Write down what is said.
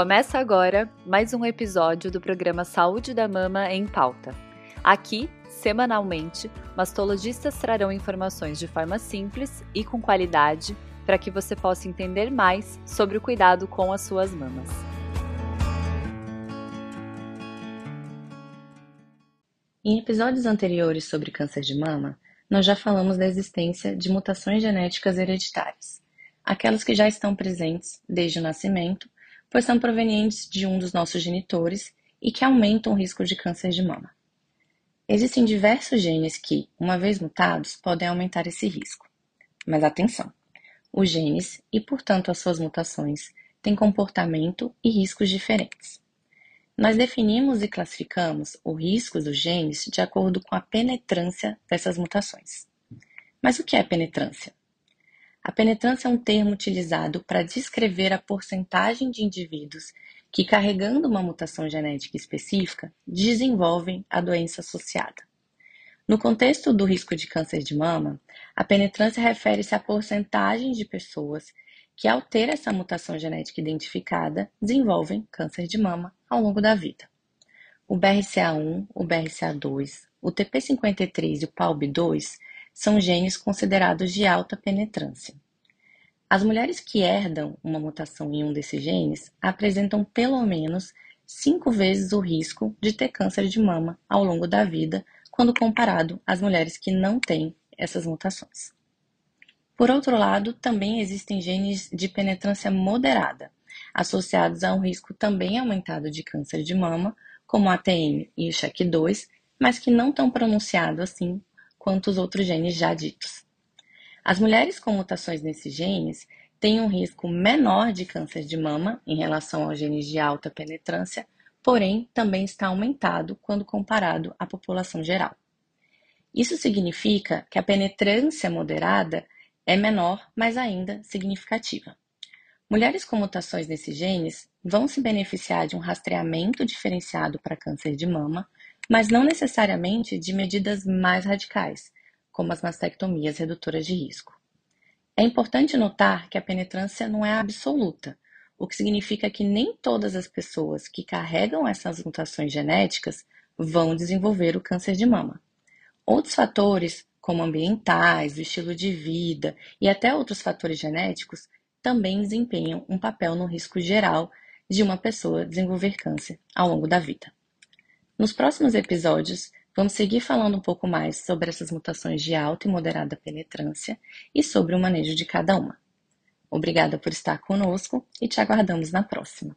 Começa agora mais um episódio do programa Saúde da Mama em Pauta. Aqui, semanalmente, mastologistas trarão informações de forma simples e com qualidade para que você possa entender mais sobre o cuidado com as suas mamas. Em episódios anteriores sobre câncer de mama, nós já falamos da existência de mutações genéticas hereditárias, aquelas que já estão presentes desde o nascimento, pois são provenientes de um dos nossos genitores e que aumentam o risco de câncer de mama. Existem diversos genes que, uma vez mutados, podem aumentar esse risco. Mas atenção! Os genes, e portanto as suas mutações, têm comportamento e riscos diferentes. Nós definimos e classificamos o risco dos genes de acordo com a penetrância dessas mutações. Mas o que é penetrância? A penetrância é um termo utilizado para descrever a porcentagem de indivíduos que, carregando uma mutação genética específica, desenvolvem a doença associada. No contexto do risco de câncer de mama, a penetrância refere-se à porcentagem de pessoas que, ao ter essa mutação genética identificada, desenvolvem câncer de mama ao longo da vida. O BRCA1, o BRCA2, o TP53 e o PALB2 são genes considerados de alta penetrância. As mulheres que herdam uma mutação em um desses genes apresentam pelo menos cinco vezes o risco de ter câncer de mama ao longo da vida quando comparado às mulheres que não têm essas mutações. Por outro lado, também existem genes de penetrância moderada, associados a um risco também aumentado de câncer de mama, como a ATM e o SHEC2, mas que não tão pronunciado assim quanto os outros genes já ditos. As mulheres com mutações nesses genes têm um risco menor de câncer de mama em relação aos genes de alta penetrância, porém também está aumentado quando comparado à população geral. Isso significa que a penetrância moderada é menor, mas ainda significativa. Mulheres com mutações nesses genes vão se beneficiar de um rastreamento diferenciado para câncer de mama, mas não necessariamente de medidas mais radicais, como as mastectomias redutoras de risco. É importante notar que a penetrância não é absoluta, o que significa que nem todas as pessoas que carregam essas mutações genéticas vão desenvolver o câncer de mama. Outros fatores, como ambientais, o estilo de vida e até outros fatores genéticos, também desempenham um papel no risco geral de uma pessoa desenvolver câncer ao longo da vida. Nos próximos episódios, vamos seguir falando um pouco mais sobre essas mutações de alta e moderada penetrância e sobre o manejo de cada uma. Obrigada por estar conosco e te aguardamos na próxima.